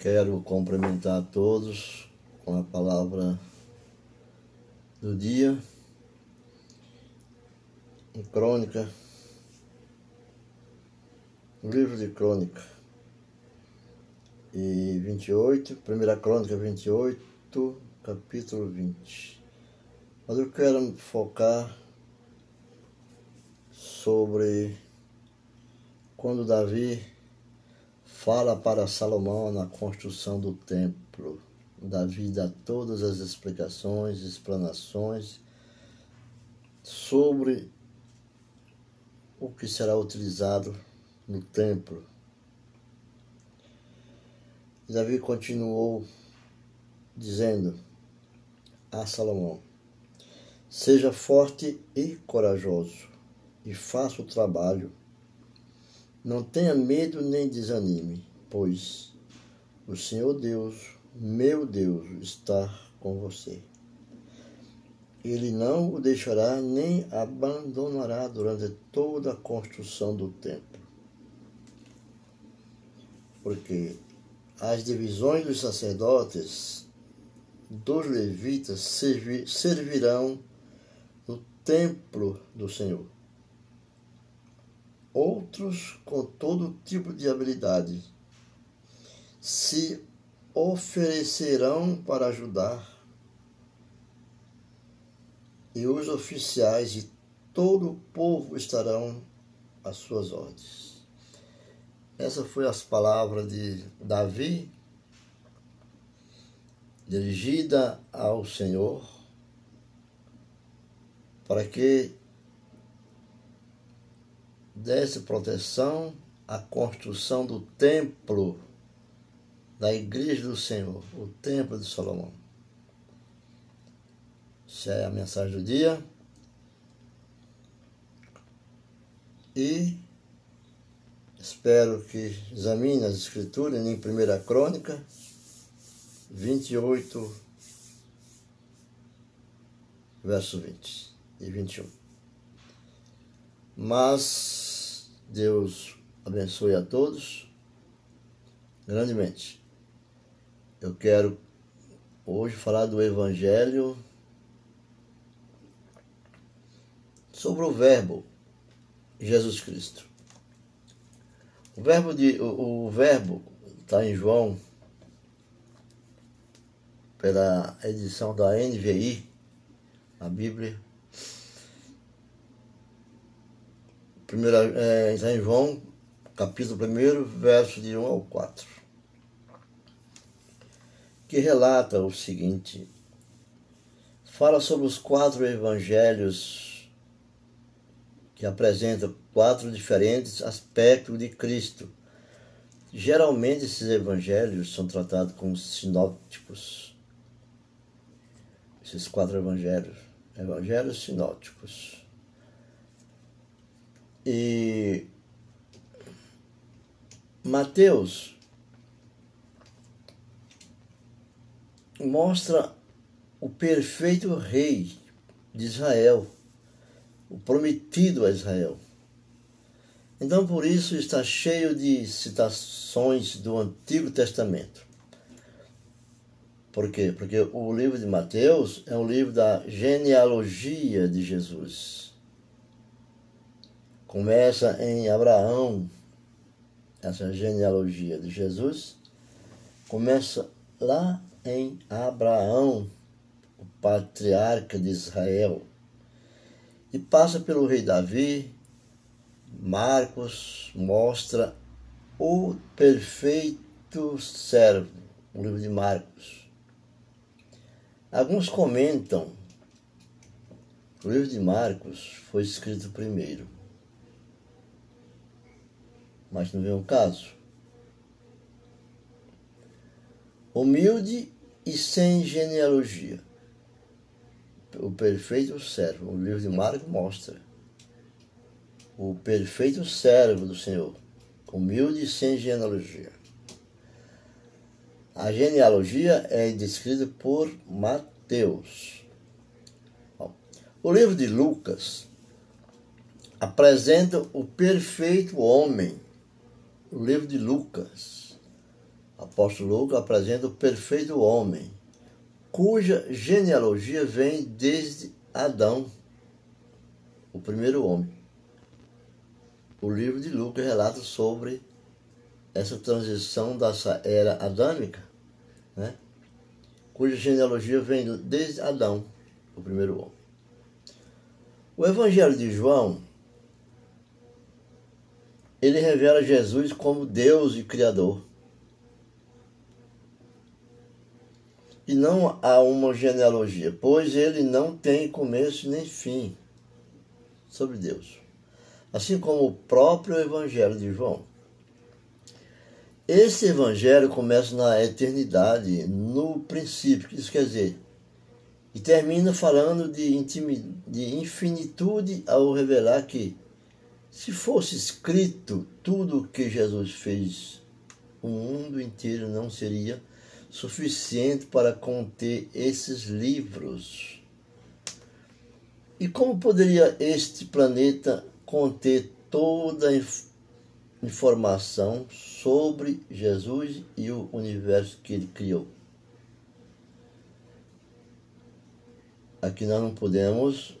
Quero cumprimentar a todos com a palavra do dia. Em Crônica, livro de Crônica. E 28, primeira Crônica 28, capítulo 20. Mas eu quero focar sobre quando Davi fala para Salomão na construção do templo. Davi dá todas as explicações, explanações sobre o que será utilizado no templo. Davi continuou dizendo a Salomão: Seja forte e corajoso, e faça o trabalho não tenha medo nem desanime, pois o Senhor Deus, meu Deus, está com você. Ele não o deixará nem abandonará durante toda a construção do templo. Porque as divisões dos sacerdotes, dos levitas, servirão no templo do Senhor outros com todo tipo de habilidade se oferecerão para ajudar, e os oficiais e todo o povo estarão às suas ordens. Essas foram as palavras de Davi, dirigida ao Senhor, para que desse proteção à construção do templo da igreja do Senhor, o templo de Salomão. Essa é a mensagem do dia. E espero que examine as escrituras em 1 Crônica 28, verso 20 e 21. Mas Deus abençoe a todos grandemente. Eu quero hoje falar do Evangelho sobre o Verbo Jesus Cristo. O verbo de o, o verbo está em João pela edição da NVI, a Bíblia Primeira, é, em João, capítulo 1, verso de 1 ao 4, que relata o seguinte: fala sobre os quatro evangelhos que apresentam quatro diferentes aspectos de Cristo. Geralmente esses evangelhos são tratados como sinópticos. Esses quatro evangelhos, evangelhos sinópticos. E Mateus mostra o perfeito rei de Israel, o prometido a Israel. Então, por isso, está cheio de citações do Antigo Testamento. Por quê? Porque o livro de Mateus é um livro da genealogia de Jesus começa em Abraão, essa genealogia de Jesus, começa lá em Abraão, o patriarca de Israel, e passa pelo rei Davi. Marcos mostra o perfeito servo, o livro de Marcos. Alguns comentam que o livro de Marcos foi escrito primeiro mas não vem o caso. Humilde e sem genealogia. O perfeito servo. O livro de Marcos mostra. O perfeito servo do Senhor. Humilde e sem genealogia. A genealogia é descrita por Mateus. O livro de Lucas apresenta o perfeito homem o livro de Lucas apóstolo Lucas apresenta o perfeito homem, cuja genealogia vem desde Adão, o primeiro homem. O livro de Lucas relata sobre essa transição dessa era adâmica, né? cuja genealogia vem desde Adão, o primeiro homem. O Evangelho de João, ele revela Jesus como Deus e Criador. E não há uma genealogia, pois ele não tem começo nem fim sobre Deus. Assim como o próprio Evangelho de João. Esse evangelho começa na eternidade, no princípio, isso quer dizer, e termina falando de, de infinitude ao revelar que, se fosse escrito tudo o que Jesus fez, o mundo inteiro não seria suficiente para conter esses livros. E como poderia este planeta conter toda a informação sobre Jesus e o universo que ele criou. Aqui nós não podemos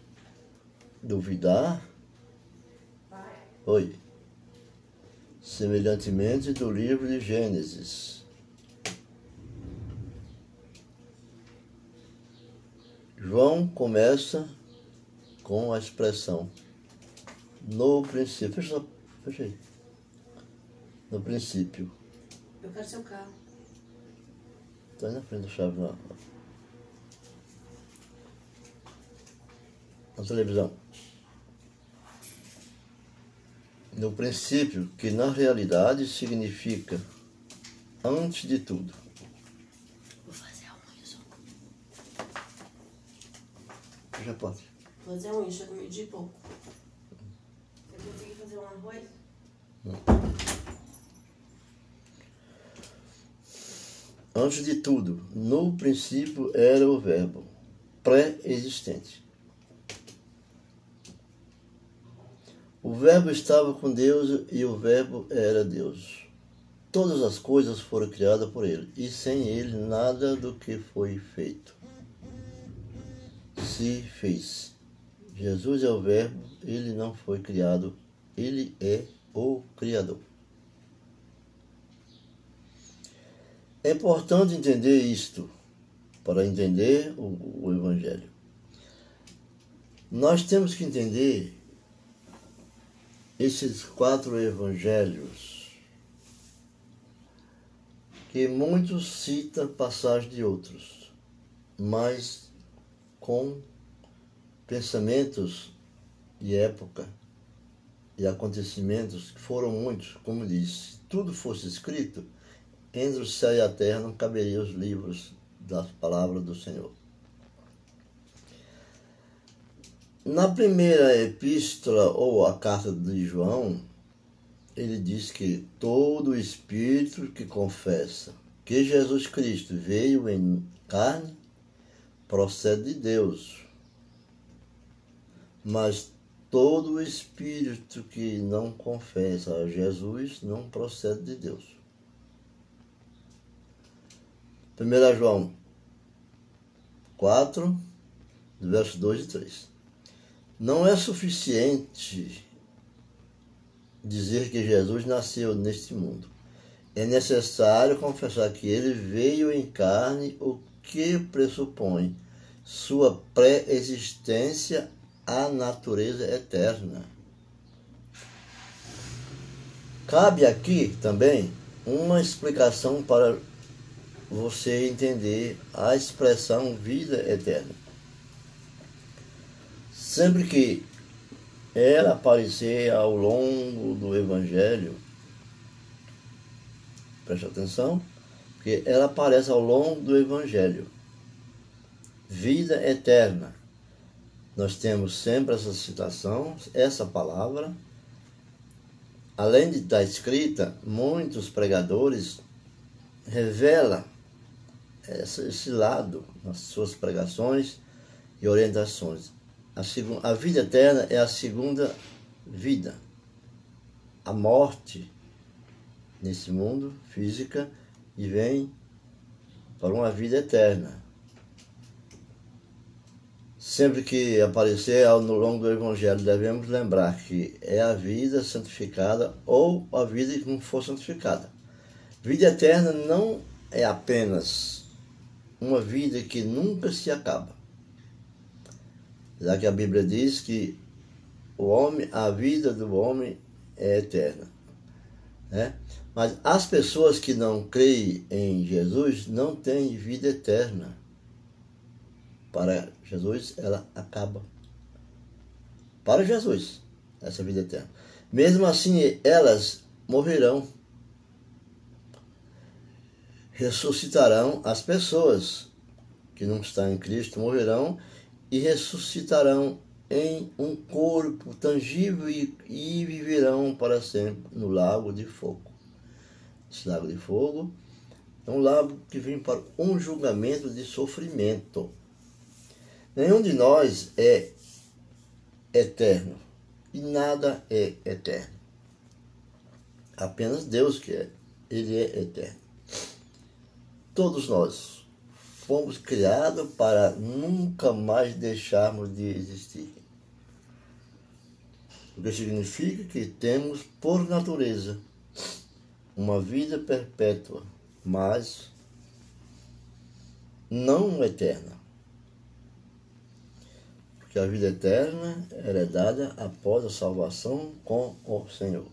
duvidar. Oi. Semelhantemente do livro de Gênesis. João começa com a expressão no princípio. Fecha, fecha aí no princípio. Eu quero seu carro. Está aí na frente da chave lá. Na televisão. No princípio, que na realidade significa antes de tudo. Vou fazer a unha só. Já pode. Vou fazer a unha, chega meio dia e pouco. Eu consegui fazer um arroz? Não. Antes de tudo, no princípio era o Verbo, pré-existente. O Verbo estava com Deus e o Verbo era Deus. Todas as coisas foram criadas por Ele, e sem Ele nada do que foi feito se fez. Jesus é o Verbo, Ele não foi criado, Ele é o Criador. É importante entender isto para entender o, o Evangelho. Nós temos que entender esses quatro evangelhos que muitos citam passagem de outros, mas com pensamentos de época e acontecimentos que foram muitos, como disse, se tudo fosse escrito, entre o céu e a terra não caberiam os livros das palavras do Senhor. Na primeira epístola ou a carta de João, ele diz que todo espírito que confessa que Jesus Cristo veio em carne procede de Deus. Mas todo espírito que não confessa a Jesus não procede de Deus. 1 João 4, versos 2 e 3. Não é suficiente dizer que Jesus nasceu neste mundo. É necessário confessar que ele veio em carne, o que pressupõe sua pré-existência à natureza eterna. Cabe aqui também uma explicação para você entender a expressão vida eterna. Sempre que ela aparecer ao longo do Evangelho, preste atenção, porque ela aparece ao longo do Evangelho. Vida eterna. Nós temos sempre essa citação, essa palavra. Além de estar escrita, muitos pregadores revelam esse lado nas suas pregações e orientações. A, a vida eterna é a segunda vida. A morte nesse mundo física e vem para uma vida eterna. Sempre que aparecer no longo do Evangelho, devemos lembrar que é a vida santificada ou a vida que não for santificada. Vida eterna não é apenas uma vida que nunca se acaba. Já que a Bíblia diz que o homem, a vida do homem é eterna. Né? Mas as pessoas que não creem em Jesus não têm vida eterna. Para Jesus, ela acaba. Para Jesus, essa vida eterna. Mesmo assim, elas morrerão. Ressuscitarão as pessoas que não estão em Cristo, morrerão e ressuscitarão em um corpo tangível e, e viverão para sempre no lago de fogo. Esse lago de fogo é um lago que vem para um julgamento de sofrimento. Nenhum de nós é eterno e nada é eterno. Apenas Deus que é. Ele é eterno. Todos nós fomos criados para nunca mais deixarmos de existir. O que significa que temos, por natureza, uma vida perpétua, mas não eterna. Porque a vida eterna é heredada após a salvação com o Senhor.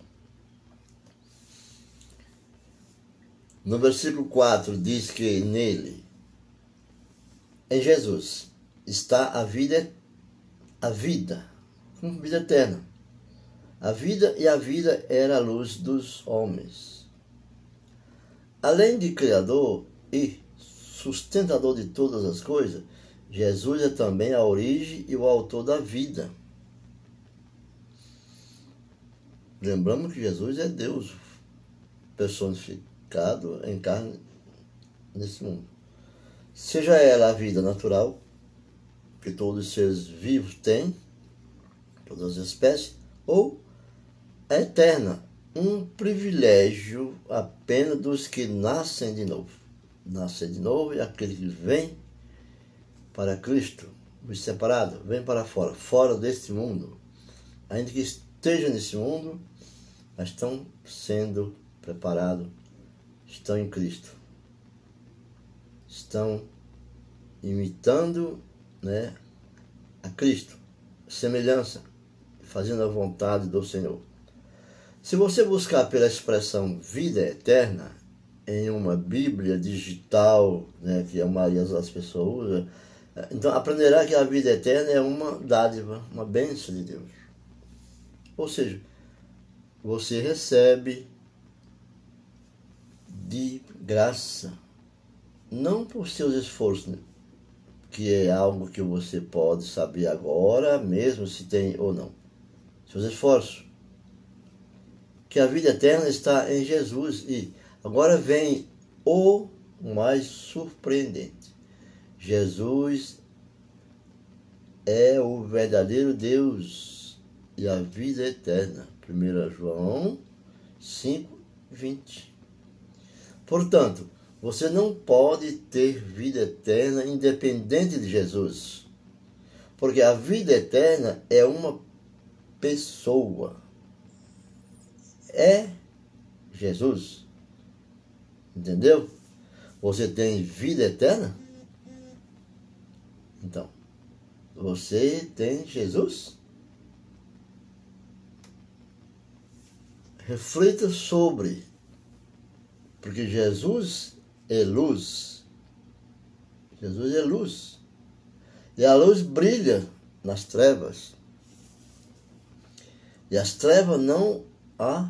No versículo 4 diz que nele, em Jesus, está a vida, a vida, vida eterna. A vida e a vida era a luz dos homens. Além de Criador e sustentador de todas as coisas, Jesus é também a origem e o autor da vida. Lembramos que Jesus é Deus personificado em carne nesse mundo. Seja ela a vida natural, que todos os seres vivos têm, todas as espécies, ou a eterna, um privilégio apenas dos que nascem de novo. Nascer de novo é aquele que vem para Cristo, os separados, vem para fora, fora deste mundo. Ainda que estejam nesse mundo, mas estão sendo preparados, estão em Cristo. Estão imitando né, a Cristo, semelhança, fazendo a vontade do Senhor. Se você buscar pela expressão vida eterna em uma Bíblia digital, né, que a maioria das pessoas usa, então aprenderá que a vida eterna é uma dádiva, uma bênção de Deus. Ou seja, você recebe de graça, não por seus esforços, que é algo que você pode saber agora, mesmo se tem ou não. Seus esforços que a vida eterna está em Jesus. E agora vem o mais surpreendente. Jesus é o verdadeiro Deus e a vida eterna. 1 João 5, 20. Portanto, você não pode ter vida eterna independente de Jesus. Porque a vida eterna é uma pessoa é Jesus. Entendeu? Você tem vida eterna? Então, você tem Jesus? Reflita sobre, porque Jesus é luz. Jesus é luz. E a luz brilha nas trevas. E as trevas não a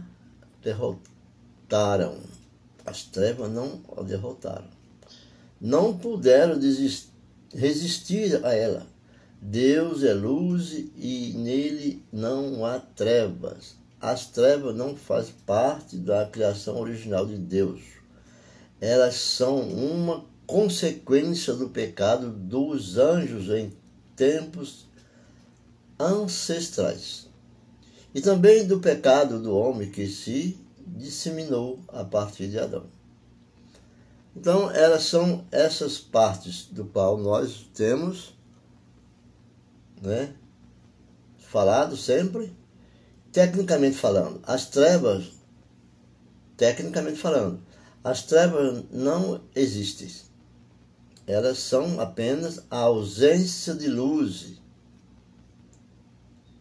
derrotaram. As trevas não a derrotaram. Não puderam resistir a ela. Deus é luz e nele não há trevas. As trevas não fazem parte da criação original de Deus. Elas são uma consequência do pecado dos anjos em tempos ancestrais e também do pecado do homem que se disseminou a partir de Adão. Então, elas são essas partes do qual nós temos né, falado sempre, tecnicamente falando. As trevas, tecnicamente falando, as trevas não existem. Elas são apenas a ausência de luz.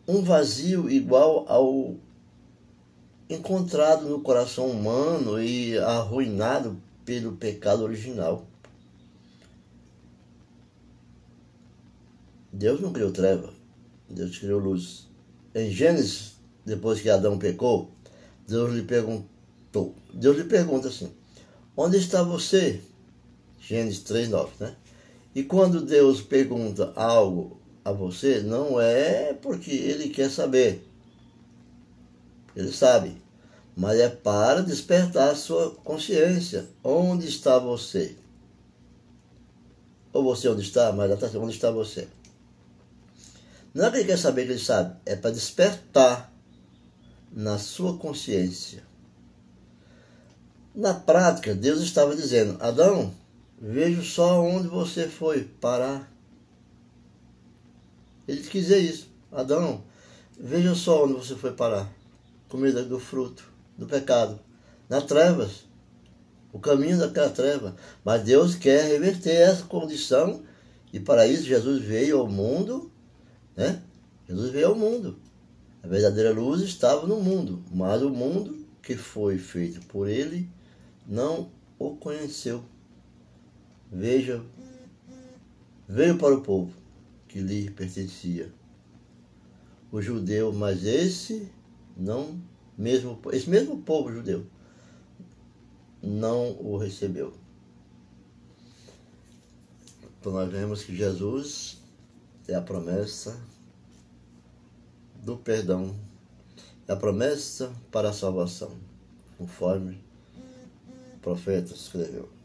Um vazio igual ao encontrado no coração humano e arruinado pelo pecado original. Deus não criou treva, Deus criou luz. Em Gênesis, depois que Adão pecou, Deus lhe perguntou, Deus lhe pergunta assim, onde está você? Gênesis 3,9, né? E quando Deus pergunta algo a você, não é porque Ele quer saber, ele sabe. Mas é para despertar a sua consciência. Onde está você? Ou você onde está, mas onde está você? Não é que ele quer saber que ele sabe, é para despertar na sua consciência. Na prática, Deus estava dizendo: Adão, vejo só onde você foi parar. Ele quis dizer isso. Adão, veja só onde você foi parar comida do fruto do pecado, nas trevas, o caminho daquela treva. Mas Deus quer reverter essa condição e para isso Jesus veio ao mundo, né? Jesus veio ao mundo. A verdadeira luz estava no mundo, mas o mundo que foi feito por ele não o conheceu. Veja, veio para o povo que lhe pertencia. O judeu, mas esse não mesmo esse mesmo povo judeu não o recebeu. Então nós vemos que Jesus é a promessa do perdão, é a promessa para a salvação, conforme profeta escreveu.